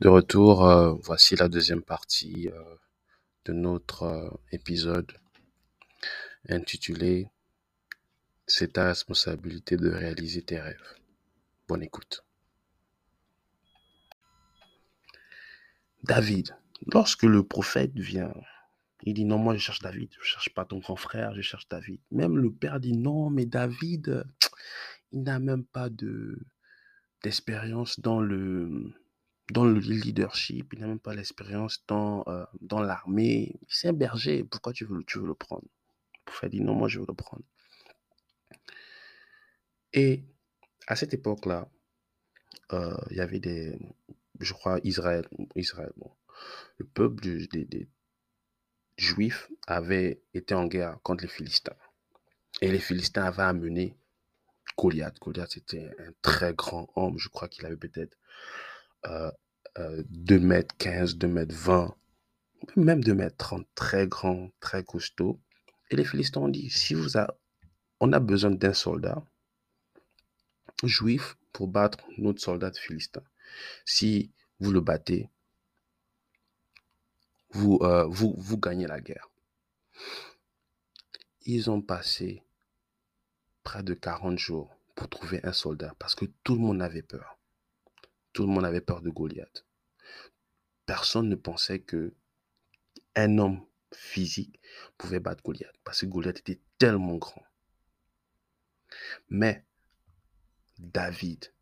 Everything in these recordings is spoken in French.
De retour, euh, voici la deuxième partie euh, de notre euh, épisode intitulé C'est ta responsabilité de réaliser tes rêves. Bonne écoute. David, lorsque le prophète vient, il dit non, moi je cherche David, je cherche pas ton grand frère, je cherche David. Même le père dit non, mais David, il n'a même pas de d'expérience dans le dans le leadership, il n'a même pas l'expérience dans, euh, dans l'armée. C'est un berger, pourquoi tu veux, tu veux le prendre? Le prophète dit non, moi je veux le prendre. Et à cette époque-là, euh, il y avait des, je crois, Israël, Israël bon, le peuple des Juifs avait été en guerre contre les Philistins. Et les Philistins avaient amené Goliath. Goliath, c'était un très grand homme. Je crois qu'il avait peut-être euh, euh, 2 mètres 15, 2 mètres 20, même 2 mètres 30, très grand, très costaud. Et les Philistins ont dit, si vous a, on a besoin d'un soldat juif pour battre notre soldat philistin. Si vous le battez, vous, euh, vous, vous gagnez la guerre. Ils ont passé près de 40 jours pour trouver un soldat parce que tout le monde avait peur. Tout le monde avait peur de Goliath. Personne ne pensait que un homme physique pouvait battre Goliath parce que Goliath était tellement grand. Mais David,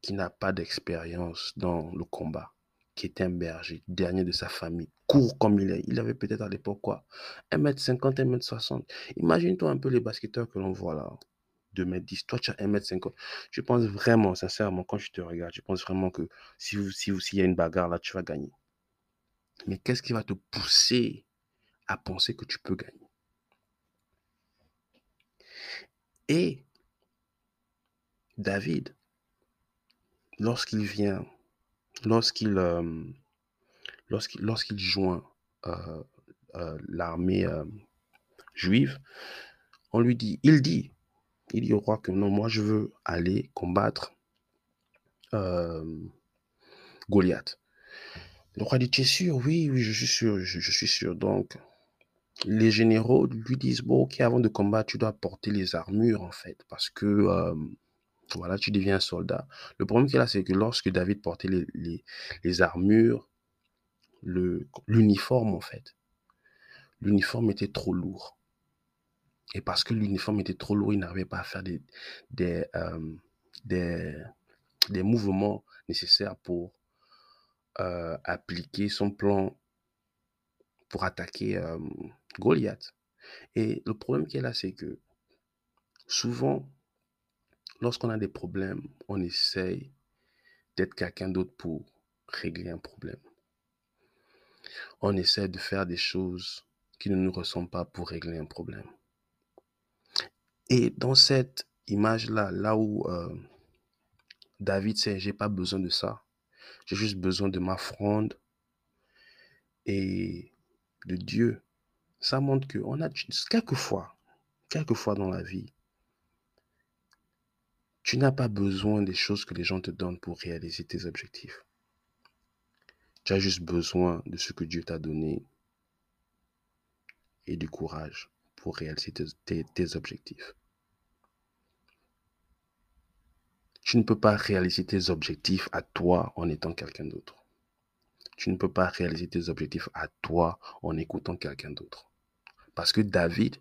qui n'a pas d'expérience dans le combat, qui est un berger, dernier de sa famille, court comme il est. Il avait peut-être à l'époque quoi 1m50, 1m60. Imagine-toi un peu les basketteurs que l'on voit là. 2m10, toi tu as 1m50. Je pense vraiment, sincèrement, quand je te regarde, je pense vraiment que si vous, si vous, s'il y a une bagarre là, tu vas gagner. Mais qu'est-ce qui va te pousser à penser que tu peux gagner? Et David, lorsqu'il vient, lorsqu'il euh, lorsqu'il joint euh, euh, l'armée juive, on lui dit, il dit, il dit au roi que non, moi je veux aller combattre euh, Goliath. Le roi dit, tu es sûr Oui, oui, je suis sûr, je, suis sûr. Donc, les généraux lui disent, bon, ok, avant de combattre, tu dois porter les armures, en fait, parce que, euh, voilà, tu deviens un soldat. Le problème qu'il a, c'est que lorsque David portait les, armures, l'uniforme, en fait, l'uniforme était trop lourd. Et parce que l'uniforme était trop lourd, il n'arrivait pas à faire des, des, euh, des, mouvements nécessaires pour euh, appliquer son plan pour attaquer euh, Goliath. Et le problème qui est là, c'est que souvent, lorsqu'on a des problèmes, on essaye d'être quelqu'un d'autre pour régler un problème. On essaie de faire des choses qui ne nous ressemblent pas pour régler un problème. Et dans cette image-là, là où euh, David sait, j'ai pas besoin de ça, j'ai juste besoin de ma fronde et de Dieu. Ça montre que on a quelquefois, quelquefois dans la vie, tu n'as pas besoin des choses que les gens te donnent pour réaliser tes objectifs. Tu as juste besoin de ce que Dieu t'a donné et du courage pour réaliser tes objectifs. Tu ne peux pas réaliser tes objectifs à toi en étant quelqu'un d'autre. Tu ne peux pas réaliser tes objectifs à toi en écoutant quelqu'un d'autre. Parce que David,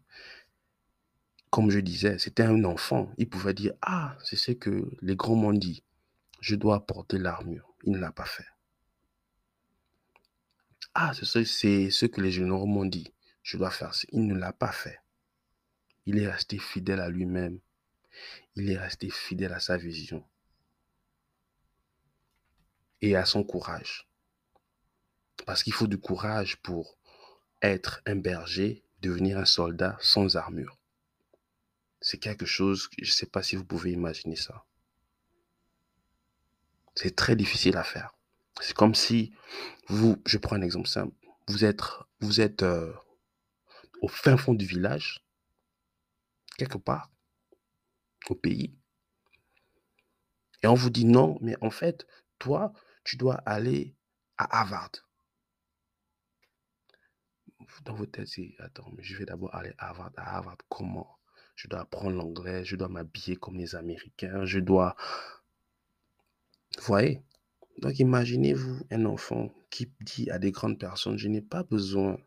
comme je disais, c'était un enfant. Il pouvait dire, ah, c'est ce que les grands m'ont dit. Je dois porter l'armure. Il ne l'a pas fait. Ah, c'est ce, que les généraux m'ont dit. Je dois faire. Il ne l'a pas fait. Il est resté fidèle à lui-même. Il est resté fidèle à sa vision et à son courage. Parce qu'il faut du courage pour être un berger, devenir un soldat sans armure. C'est quelque chose, je ne sais pas si vous pouvez imaginer ça. C'est très difficile à faire. C'est comme si vous, je prends un exemple simple, vous êtes, vous êtes euh, au fin fond du village, quelque part, pays, et on vous dit non, mais en fait, toi, tu dois aller à Harvard. Dans votre tête, c'est attends, mais je vais d'abord aller à Harvard. À Harvard, comment? Je dois apprendre l'anglais, je dois m'habiller comme les Américains, je dois. Vous voyez? Donc imaginez-vous un enfant qui dit à des grandes personnes Je n'ai pas besoin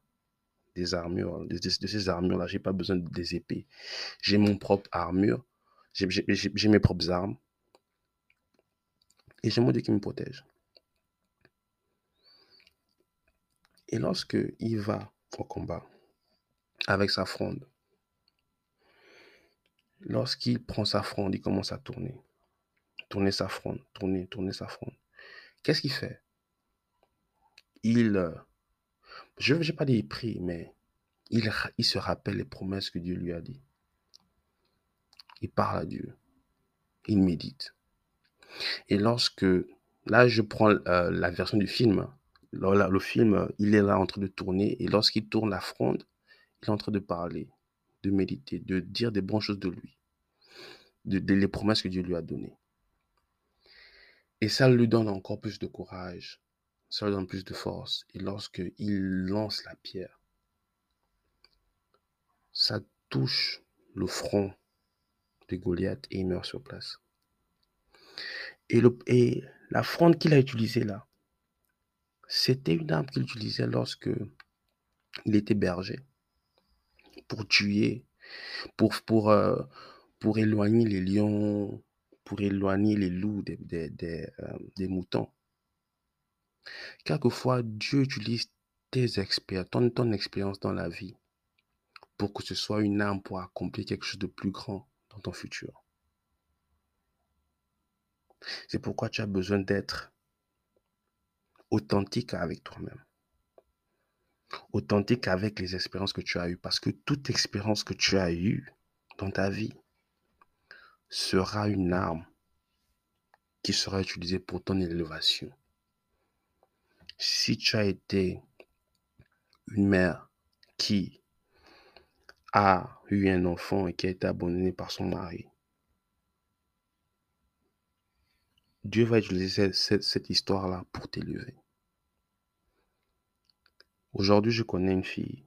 des armures, de, ces armures-là, j'ai pas besoin des épées. J'ai mon propre armure, j'ai mes propres armes. Et j'ai mon Dieu qui me protège. Et lorsque il va au combat avec sa fronde, lorsqu'il prend sa fronde, il commence à tourner. Tourner sa fronde, tourner, tourner sa fronde. Qu'est-ce qu'il fait? Il, euh, je ne pas dire prie, mais il, il se rappelle les promesses que Dieu lui a dit. Il parle à Dieu. Il médite. Et lorsque, là je prends euh, la version du film, le film, il est là en train de tourner et lorsqu'il tourne la fronde, il est en train de parler, de méditer, de dire des bonnes choses de lui, de, promesses que Dieu lui a données. Et ça lui donne encore plus de courage, ça lui donne plus de force. Et lorsqu'il lance la pierre, ça touche le front de Goliath et il meurt sur place. Et, la fronde qu'il a utilisée là, c'était une arme qu'il utilisait lorsque il était berger pour tuer, pour, euh, éloigner les lions, pour éloigner les loups des, euh, moutons. Quelquefois, Dieu utilise ton, ton expérience dans la vie pour que ce soit une arme pour accomplir quelque chose de plus grand ton futur. C'est pourquoi tu as besoin d'être authentique avec toi-même. Authentique avec les expériences que tu as eues. Parce que toute expérience que tu as eue dans ta vie sera une arme qui sera utilisée pour ton élévation. Si tu as été une mère qui a eu un enfant et qui a été abandonné par son mari, Dieu va utiliser cette, histoire-là pour t'élever. Aujourd'hui, je connais une fille.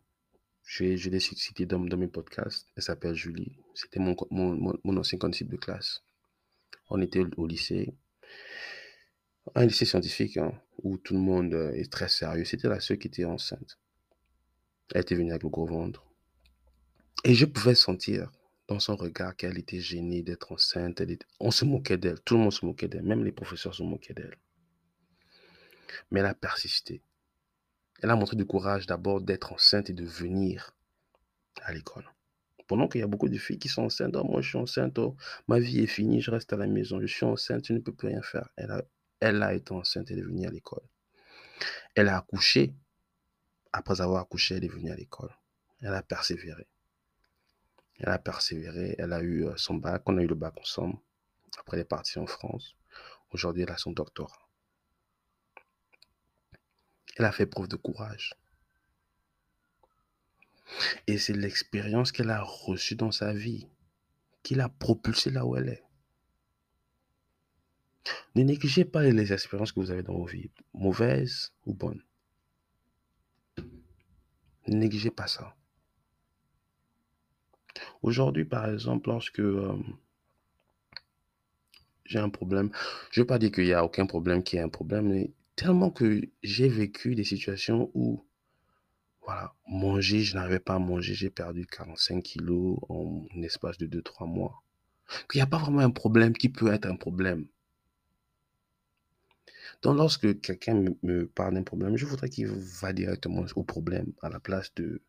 Je, l'ai citée dans, dans, mes podcasts. Elle s'appelle Julie. C'était mon, mon, ancien concept de classe. On était au, lycée. Un lycée scientifique hein, où tout le monde euh, est très sérieux. C'était la seule qui était enceinte. Elle était venue avec le gros ventre. Et je pouvais sentir dans son regard qu'elle était gênée d'être enceinte. On se moquait d'elle. Tout le monde se moquait d'elle. Même les professeurs se moquaient d'elle. Mais elle a persisté. Elle a montré du courage d'abord d'être enceinte et de venir à l'école. Pendant qu'il y a beaucoup de filles qui sont enceintes, oh, moi je suis enceinte, oh, ma vie est finie, je reste à la maison, je suis enceinte, je ne peux plus rien faire. Elle a, elle a été enceinte, elle est venue à l'école. Elle a accouché. Après avoir accouché, elle est venue à l'école. Elle a persévéré. Elle a persévéré, elle a eu euh, son bac, on a eu le bac ensemble. Après, elle est partie en France. Aujourd'hui, elle a son doctorat. Elle a fait preuve de courage. Et c'est l'expérience qu'elle a reçue dans sa vie qui l'a propulsée là où elle est. Ne négligez pas les expériences que vous avez dans vos vies, mauvaises ou bonnes. Ne négligez pas ça. Aujourd'hui, par exemple, lorsque euh, j'ai un problème, je ne veux pas dire qu'il n'y a aucun problème qui est un problème, mais tellement que j'ai vécu des situations où, voilà, manger, je n'arrivais pas à manger, j'ai perdu 45 kilos en espace de 2-3 mois. Qu'il n'y a pas vraiment un problème qui peut être un problème. Donc, lorsque quelqu'un me parle d'un problème, je voudrais qu'il va directement au problème à la place de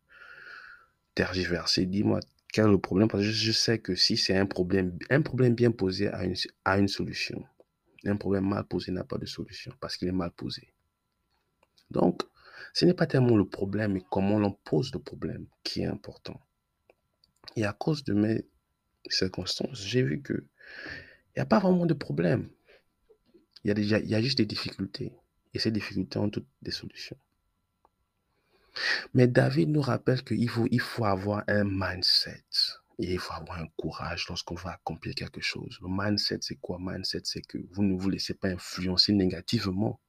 tergiverser. Dis-moi, quel est le problème Parce que je sais que si c'est un problème, un problème bien posé a une, a une solution. Un problème mal posé n'a pas de solution parce qu'il est mal posé. Donc, ce n'est pas tellement le problème, mais comment l'on pose le problème qui est important. Et à cause de mes circonstances, j'ai vu que il n'y a pas vraiment de problème. Il y, il y a juste des difficultés. Et ces difficultés ont toutes des solutions. Mais David nous rappelle qu'il faut, il faut avoir un mindset. Et il faut avoir un courage lorsqu'on va accomplir quelque chose. Le mindset, c'est quoi? Mindset, c'est que vous ne vous laissez pas influencer négativement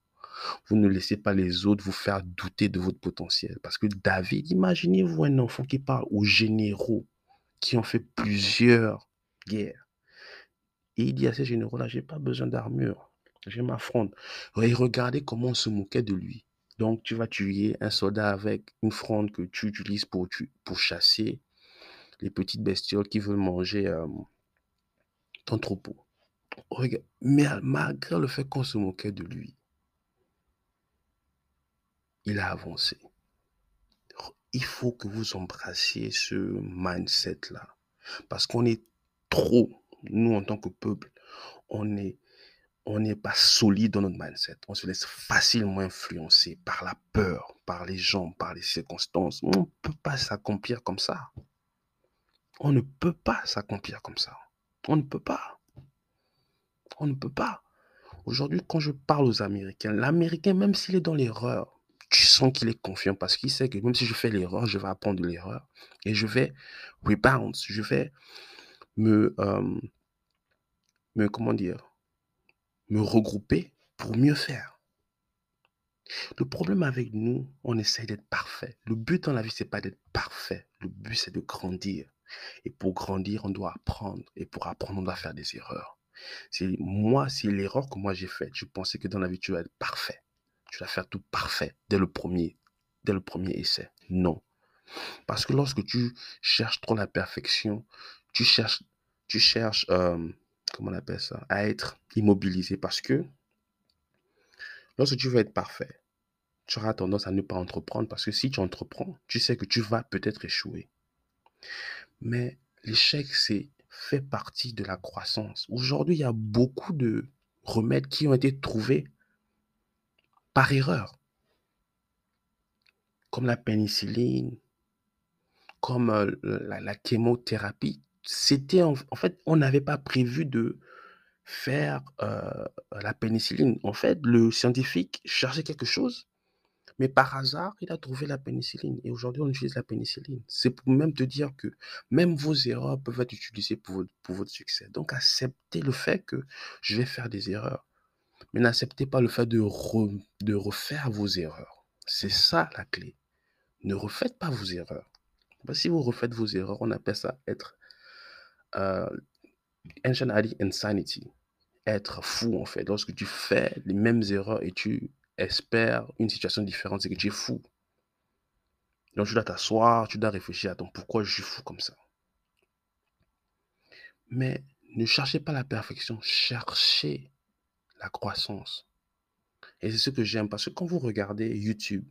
Vous ne laissez pas les autres vous faire douter de votre potentiel. Parce que David, imaginez-vous un enfant qui parle aux généraux qui ont fait plusieurs guerres. Et il dit à ces généraux-là, j'ai pas besoin d'armure, j'ai ma fronde. Et regardez comment on se moquait de lui. Donc, tu vas tuer un soldat avec une fronde que tu utilises pour, pour chasser les petites bestioles qui veulent manger ton troupeau. Mais malgré le fait qu'on se moquait de lui, il a avancé. Il faut que vous embrassiez ce mindset-là. Parce qu'on est trop, nous en tant que peuple, on est on n'est pas solide dans notre mindset. On se laisse facilement influencer par la peur, par les gens, par les circonstances. On ne peut pas s'accomplir comme ça. On ne peut pas s'accomplir comme ça. On ne peut pas. On ne peut pas. Aujourd'hui, quand je parle aux Américains, l'Américain, même s'il est dans l'erreur, tu sens qu'il est confiant parce qu'il sait que même si je fais l'erreur, je vais apprendre l'erreur et je vais rebound, je vais me, euh, me comment dire, me regrouper pour mieux faire. Le problème avec nous, on essaye d'être parfait. Le but dans la vie, c'est pas d'être parfait. Le but, c'est de grandir. Et pour grandir, on doit apprendre. Et pour apprendre, on doit faire des erreurs. C'est moi, c'est l'erreur que moi j'ai faite. Je pensais que dans la vie, tu vas être parfait. Tu vas faire tout parfait dès le premier, dès le premier essai. Non. Parce que lorsque tu cherches trop la perfection, tu cherches, tu cherches, euh, comment on appelle ça, à être immobilisé. Parce que lorsque tu veux être parfait, tu auras tendance à ne pas entreprendre. Parce que si tu entreprends, tu sais que tu vas peut-être échouer. Mais l'échec, c'est fait partie de la croissance. Aujourd'hui, il y a beaucoup de remèdes qui ont été trouvés par erreur, comme la pénicilline, comme euh, la, la chémothérapie. C'était en, fait, on n'avait pas prévu de faire euh, la pénicilline. En fait, le scientifique cherchait quelque chose mais par hasard, il a trouvé la pénicilline. Et aujourd'hui, on utilise la pénicilline. C'est pour même te dire que même vos erreurs peuvent être utilisées pour votre, succès. Donc, acceptez le fait que je vais faire des erreurs. Mais n'acceptez pas le fait de, de refaire vos erreurs. C'est ça la clé. Ne refaites pas vos erreurs. si vous refaites vos erreurs, on appelle ça être euh, insanity. Être fou, en fait. Lorsque tu fais les mêmes erreurs et tu espère une situation différente, c'est que tu es fou. Donc tu dois t'asseoir, tu dois réfléchir à ton pourquoi je suis fou comme ça? Mais ne cherchez pas la perfection, cherchez la croissance. Et c'est ce que j'aime parce que quand vous regardez YouTube,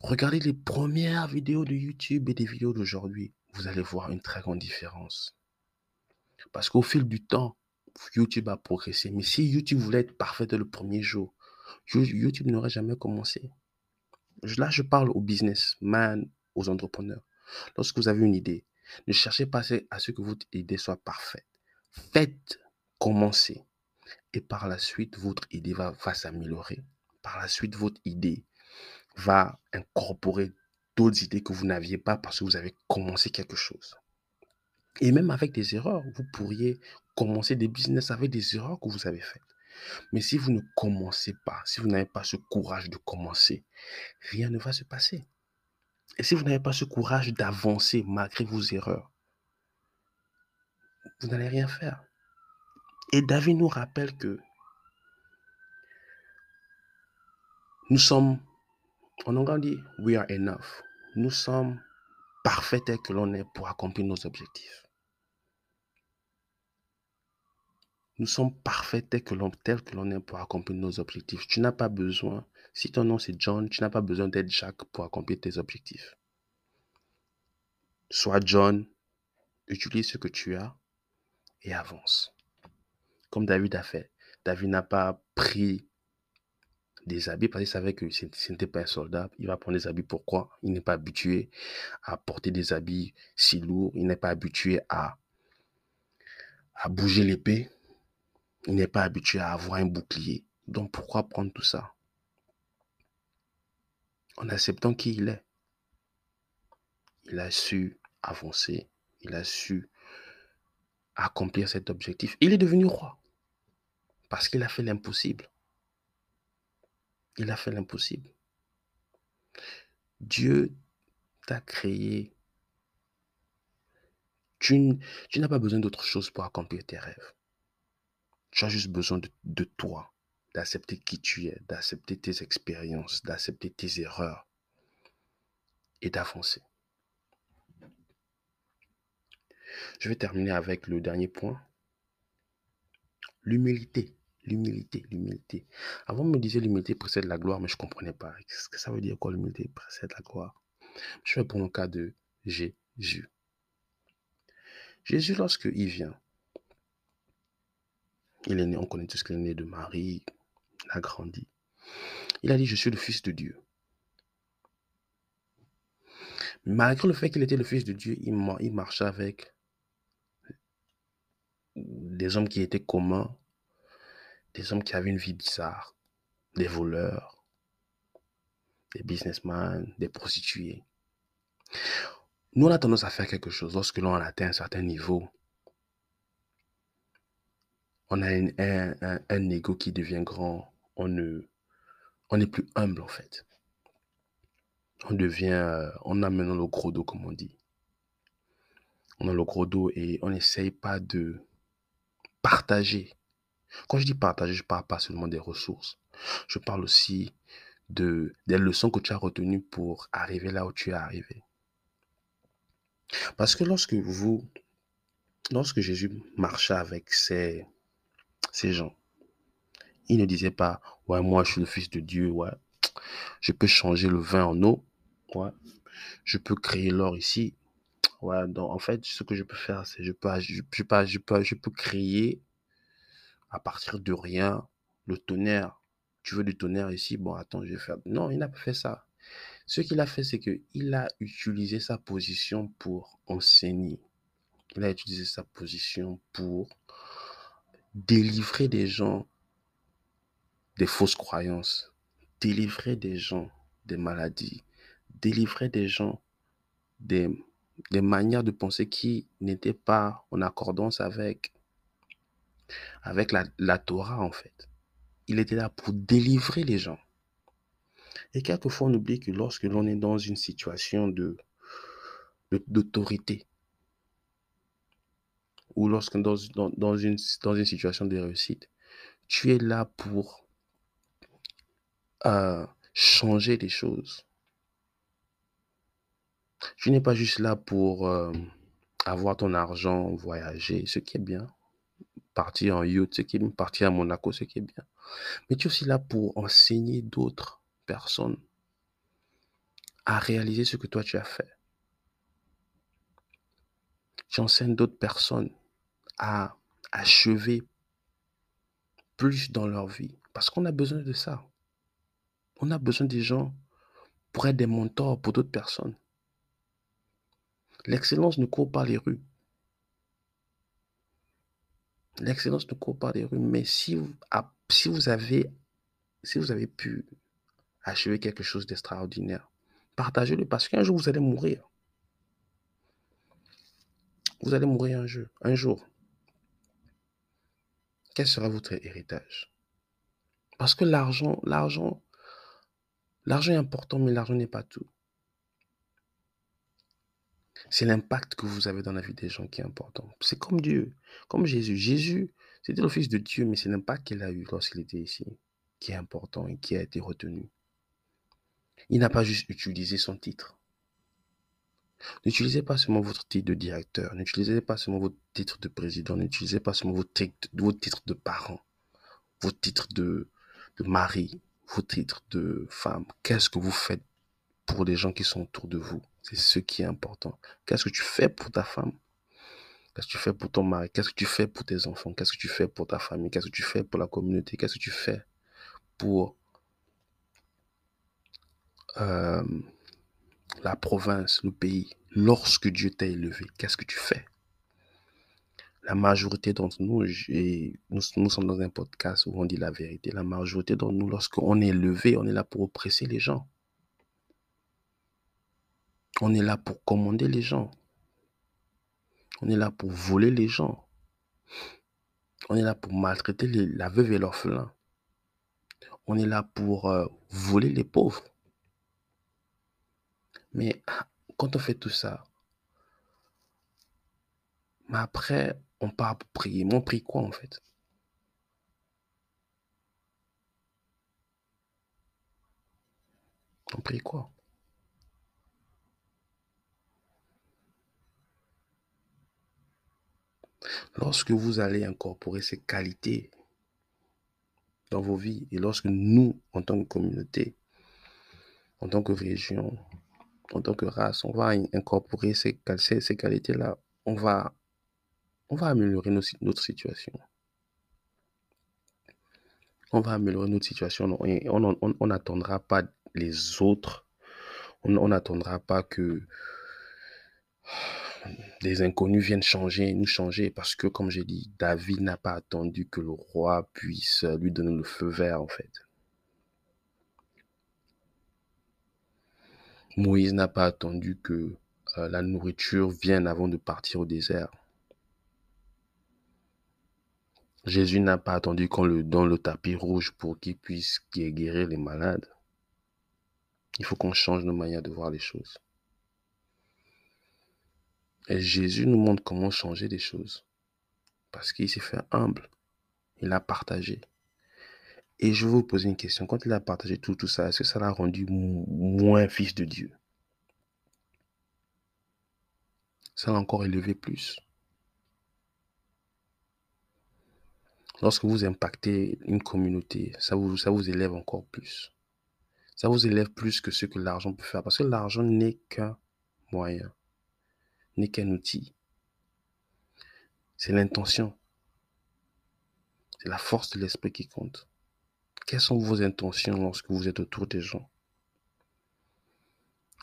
regardez les premières vidéos de YouTube et des vidéos d'aujourd'hui, vous allez voir une très grande différence. Parce qu'au fil du temps, YouTube a progressé. Mais si YouTube voulait être parfait dès le premier jour, YouTube n'aurait jamais commencé. Là, je parle aux businessmen, aux entrepreneurs. Lorsque vous avez une idée, ne cherchez pas à ce que votre idée soit parfaite. Faites commencer. Et par la suite, votre idée va, va s'améliorer. Par la suite, votre idée va incorporer d'autres idées que vous n'aviez pas parce que vous avez commencé quelque chose. Et même avec des erreurs, vous pourriez commencer des business avec des erreurs que vous avez faites. Mais si vous ne commencez pas, si vous n'avez pas ce courage de commencer, rien ne va se passer. Et si vous n'avez pas ce courage d'avancer malgré vos erreurs, vous n'allez rien faire. Et David nous rappelle que nous sommes, en anglais on dit, we are enough. Nous sommes parfaits tel que l'on est pour accomplir nos objectifs. Nous sommes parfaits tel que l'on que l'on est pour accomplir nos objectifs. Tu n'as pas besoin, si ton nom c'est John, tu n'as pas besoin d'être Jacques pour accomplir tes objectifs. Sois John, utilise ce que tu as et avance. Comme David a fait. David n'a pas pris des habits parce qu'il savait que ce n'était pas un soldat. Il va prendre des habits. Pourquoi? Il n'est pas habitué à porter des habits si lourds. Il n'est pas habitué à, bouger l'épée. Il n'est pas habitué à avoir un bouclier. Donc pourquoi prendre tout ça? En acceptant qui il est. Il a su avancer. Il a su accomplir cet objectif. Il est devenu roi. Parce qu'il a fait l'impossible. Il a fait l'impossible. Dieu t'a créé. Tu, n'as pas besoin d'autre chose pour accomplir tes rêves. Tu as juste besoin de toi, d'accepter qui tu es, d'accepter tes expériences, d'accepter tes erreurs et d'avancer. Je vais terminer avec le dernier point. L'humilité. L'humilité, l'humilité. Avant, on me disait l'humilité précède la gloire, mais je ne comprenais pas. Qu'est-ce que ça veut dire quoi l'humilité précède la gloire? Je vais pour le cas de Jésus. Jésus, lorsqu'il vient, il est né, on connaît tous qu'il est né de Marie, il a grandi. Il a dit, je suis le Fils de Dieu. Malgré le fait qu'il était le Fils de Dieu, il marchait avec des hommes qui étaient communs, des hommes qui avaient une vie bizarre, des voleurs, des businessmen, des prostituées. Nous, on a tendance à faire quelque chose lorsque l'on atteint un certain niveau. On a un, ego qui devient grand. On ne, on est plus humble en fait. On devient, euh, on a maintenant le gros dos comme on dit. On a le gros dos et on n'essaye pas de partager quand je dis partager, je ne parle pas seulement des ressources. Je parle aussi de, des leçons que tu as retenues pour arriver là où tu es arrivé. Parce que lorsque vous, lorsque Jésus marchait avec ces, ces gens, il ne disait pas, ouais, moi je suis le fils de Dieu, ouais, je peux changer le vin en eau, ouais, je peux créer l'or ici. Ouais, donc en fait, ce que je peux faire, c'est je peux, je, je, peux, je peux créer à partir de rien, le tonnerre. Tu veux du tonnerre ici? Bon, attends, je vais faire. Non, il n'a pas fait ça. Ce qu'il a fait, c'est qu'il a utilisé sa position pour enseigner. Il a utilisé sa position pour délivrer des gens des fausses croyances, délivrer des gens des maladies, délivrer des gens des, des manières de penser qui n'étaient pas en accordance avec avec la, Torah en fait. Il était là pour délivrer les gens. Et quelquefois, on oublie que lorsque l'on est dans une situation de d'autorité, ou lorsque dans, dans, une, dans une situation de réussite, tu es là pour euh, changer les choses. Tu n'es pas juste là pour euh, avoir ton argent, voyager, ce qui est bien partir en yacht, ce qui est partir à Monaco, ce qui est bien. Mais tu es aussi là pour enseigner d'autres personnes à réaliser ce que toi tu as fait. Tu enseignes d'autres personnes à achever plus dans leur vie. Parce qu'on a besoin de ça. On a besoin des gens pour être des mentors pour d'autres personnes. L'excellence ne court pas les rues. L'excellence ne court pas des rues, mais si vous, avez pu achever quelque chose d'extraordinaire, partagez-le parce qu'un jour vous allez mourir. Vous allez mourir un jour. Un jour. Quel sera votre héritage? Parce que l'argent, l'argent, l'argent est important, mais l'argent n'est pas tout. C'est l'impact que vous avez dans la vie des gens qui est important. C'est comme Dieu, comme Jésus. Jésus, c'était le Fils de Dieu, mais c'est l'impact qu'il a eu lorsqu'il était ici qui est important et qui a été retenu. Il n'a pas juste utilisé son titre. N'utilisez pas seulement votre titre de directeur, n'utilisez pas seulement votre titre de président, n'utilisez pas seulement votre titre, de parent, votre titre de, de mari, votre titre de femme. Qu'est-ce que vous faites pour les gens qui sont autour de vous? C'est ce qui est important. Qu'est-ce que tu fais pour ta femme? Qu'est-ce que tu fais pour ton mari? Qu'est-ce que tu fais pour tes enfants? Qu'est-ce que tu fais pour ta famille? Qu'est-ce que tu fais pour la communauté? Qu'est-ce que tu fais pour euh, la province, le pays? Lorsque Dieu t'a élevé, qu'est-ce que tu fais? La majorité d'entre nous, et nous, nous sommes dans un podcast où on dit la vérité, la majorité d'entre nous, lorsqu'on est élevé, on est là pour oppresser les gens. On est là pour commander les gens. On est là pour voler les gens. On est là pour maltraiter la veuve et l'orphelin. on est là pour euh, voler les pauvres. Mais quand on fait tout ça, mais après, on part pour prier. Mais on prie quoi en fait? On prie quoi? Lorsque vous allez incorporer ces qualités dans vos vies et lorsque nous, en tant que communauté, en tant que région, en tant que race, on va incorporer ces, qualités-là, on va, on va améliorer notre situation. On va améliorer notre situation on n'attendra pas les autres. On n'attendra pas que des inconnus viennent changer, nous changer, parce que, comme j'ai dit, David n'a pas attendu que le roi puisse lui donner le feu vert, en fait. Moïse n'a pas attendu que euh, la nourriture vienne avant de partir au désert. Jésus n'a pas attendu qu'on le donne le tapis rouge pour qu'il puisse guérir les malades. Il faut qu'on change nos manières de voir les choses. Et Jésus nous montre comment changer des choses. Parce qu'il s'est fait humble. Il a partagé. Et je vais vous poser une question. Quand il a partagé tout, tout ça, est-ce que ça l'a rendu moins fils de Dieu? Ça l'a encore élevé plus. Lorsque vous impactez une communauté, ça vous, ça vous élève encore plus. Ça vous élève plus que ce que l'argent peut faire. Parce que l'argent n'est qu'un moyen n'est qu'un outil. C'est l'intention. C'est la force de l'esprit qui compte. Quelles sont vos intentions lorsque vous êtes autour des gens?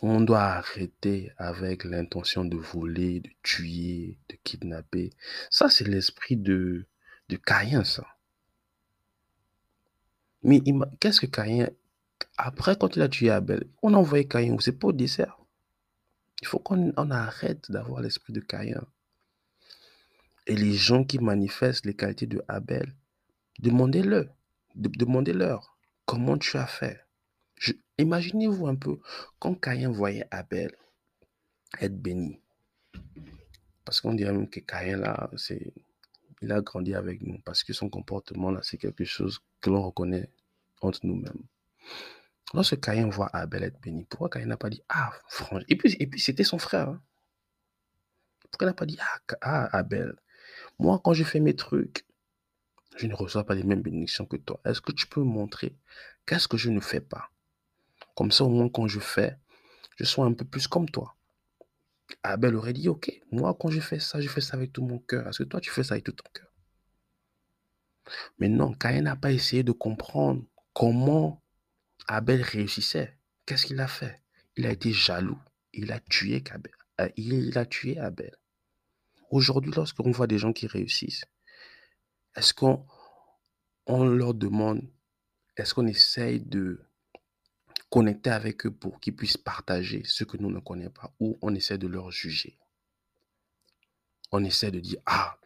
On doit arrêter avec l'intention de voler, de tuer, de kidnapper. Ça, c'est l'esprit de, de Caïn, ça. Mais qu'est-ce que Caïn... Après, quand il a tué Abel, on a envoyé Caïn, c'est pas au dessert. Il faut qu'on arrête d'avoir l'esprit de Caïn. Et les gens qui manifestent les qualités de Abel, demandez-le. demandez-leur comment tu as fait. Imaginez-vous un peu quand Caïn voyait Abel être béni. Parce qu'on dirait même que Caïn, là, c'est, il a grandi avec nous. Parce que son comportement, là, c'est quelque chose que l'on reconnaît entre nous-mêmes. Lorsque Caïn voit Abel être béni, pourquoi Caïn n'a pas dit Ah, franchement. Et puis, et puis c'était son frère. Hein. Pourquoi il n'a pas dit ah, ah, Abel, moi, quand je fais mes trucs, je ne reçois pas les mêmes bénédictions que toi. Est-ce que tu peux me montrer qu'est-ce que je ne fais pas? Comme ça, au moins, quand je fais, je sois un peu plus comme toi. Abel aurait dit Ok, moi, quand je fais ça, je fais ça avec tout mon cœur. Est-ce que toi, tu fais ça avec tout ton cœur Mais non, Caïn n'a pas essayé de comprendre comment Abel réussissait. Qu'est-ce qu'il a fait? Il a été jaloux. Il a tué Abel. Euh, il a tué Abel. Aujourd'hui, lorsqu'on voit des gens qui réussissent, est-ce qu'on on leur demande, est-ce qu'on essaye de connecter avec eux pour qu'ils puissent partager ce que nous ne connaissons pas ou on essaie de leur juger? On essaie de dire, ah,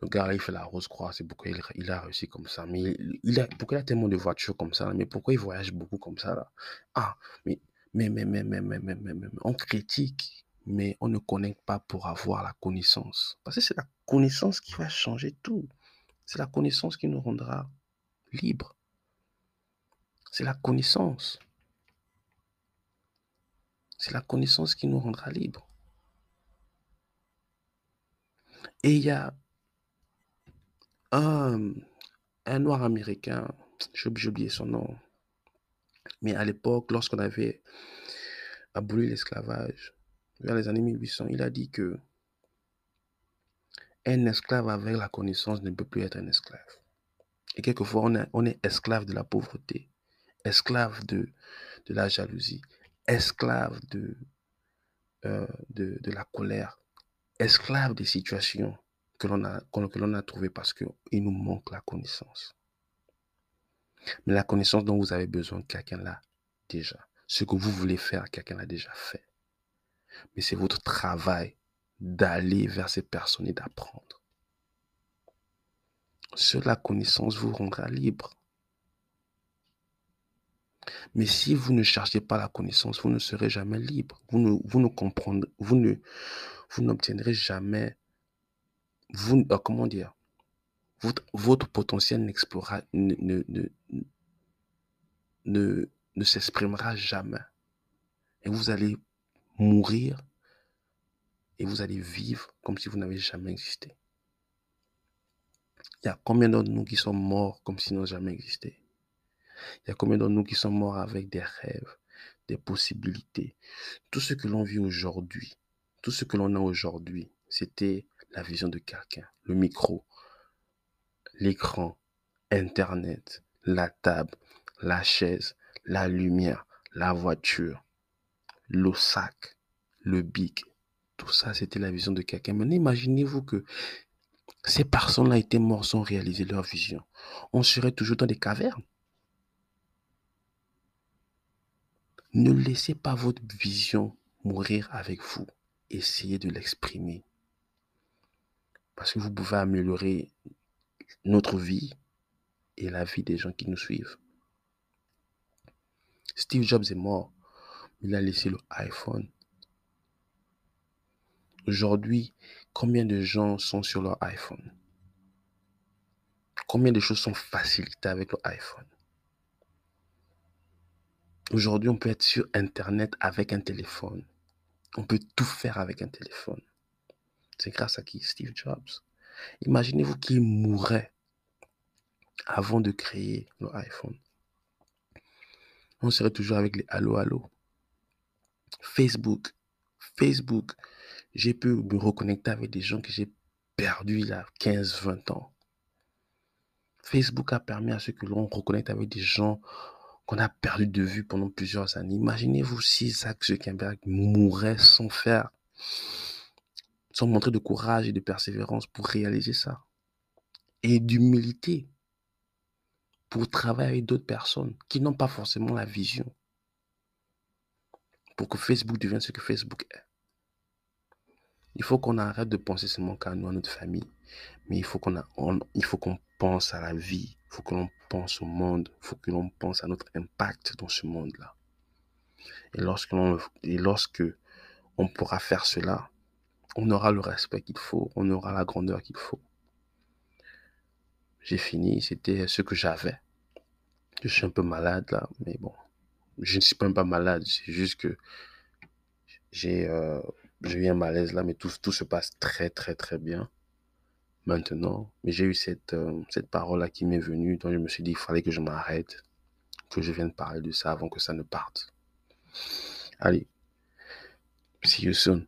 le gars, il fait la rose croix, c'est pourquoi il, a réussi comme ça. Mais il, a, pourquoi il a tellement de voitures comme ça Mais pourquoi il voyage beaucoup comme ça là? Ah, mais, mais, mais, mais, mais, mais, mais, mais, mais, on critique, mais on ne connecte pas pour avoir la connaissance. Parce que c'est la connaissance qui va changer tout. C'est la connaissance qui nous rendra libres. C'est la connaissance. C'est la connaissance qui nous rendra libres. Et il y a un, noir américain, j'ai oublié son nom, mais à l'époque, lorsqu'on avait aboli l'esclavage, vers les années 1800, il a dit que un esclave avec la connaissance ne peut plus être un esclave. Et quelquefois, on est, on est esclave de la pauvreté, esclave de, de la jalousie, esclave de, euh, de, de la colère, esclave des situations que l'on a, que a trouvé parce qu'il nous manque la connaissance. Mais la connaissance dont vous avez besoin, quelqu'un l'a déjà. Ce que vous voulez faire, quelqu'un l'a déjà fait. Mais c'est votre travail d'aller vers ces personnes et d'apprendre. Seule la connaissance vous rendra libre. Mais si vous ne cherchez pas la connaissance, vous ne serez jamais libre. Vous ne, vous ne comprendrez, vous ne, vous n'obtiendrez jamais, vous, euh, comment dire, votre, potentiel n'explorera, ne, ne, ne, ne, s'exprimera jamais. Et vous allez mourir et vous allez vivre comme si vous n'avez jamais existé. Il y a combien d'entre nous qui sont morts comme si nous n'avions jamais existé? Il y a combien d'entre nous qui sont morts avec des rêves, des possibilités? Tout ce que l'on vit aujourd'hui, tout ce que l'on a aujourd'hui, c'était la vision de quelqu'un. Le micro, l'écran, Internet, la table, la chaise, la lumière, la voiture, le sac, le bic. Tout ça, c'était la vision de quelqu'un. Maintenant, imaginez-vous que ces personnes-là étaient mortes sans réaliser leur vision. On serait toujours dans des cavernes. Ne laissez pas votre vision mourir avec vous. Essayez de l'exprimer. Parce que vous pouvez améliorer notre vie et la vie des gens qui nous suivent. Steve Jobs est mort. Il a laissé le iPhone. Aujourd'hui, combien de gens sont sur leur iPhone? Combien de choses sont facilitées avec iPhone? Aujourd'hui, on peut être sur Internet avec un téléphone. On peut tout faire avec un téléphone. C'est grâce à qui? Steve Jobs. Imaginez-vous qu'il mourrait avant de créer l'iPhone. On serait toujours avec les Allo Allo. Facebook. Facebook. J'ai pu me reconnecter avec des gens que j'ai perdus il y a 15, 20 ans. Facebook a permis à ce que l'on reconnecte avec des gens qu'on a perdu de vue pendant plusieurs années. Imaginez-vous si Zach Zuckerberg mourait sans faire, sans montrer de courage et de persévérance pour réaliser ça. Et d'humilité pour travailler avec d'autres personnes qui n'ont pas forcément la vision pour que Facebook devienne ce que Facebook est. Il faut qu'on arrête de penser seulement qu'à nous, à notre famille, mais il faut qu'on il faut qu'on pense à la vie, il faut que l'on pense au monde, il faut que l'on pense à notre impact dans ce monde-là. Et lorsque, l'on, et lorsque on pourra faire cela, on aura le respect qu'il faut, on aura la grandeur qu'il faut. J'ai fini, c'était ce que j'avais. Je suis un peu malade là, mais bon, je ne suis même pas malade, c'est juste que j'ai euh, eu un malaise là, mais tout, tout se passe très très très bien maintenant. Mais j'ai eu cette, euh, cette parole là qui m'est venue, donc je me suis dit, il fallait que je m'arrête, que je vienne parler de ça avant que ça ne parte. Allez, see you soon.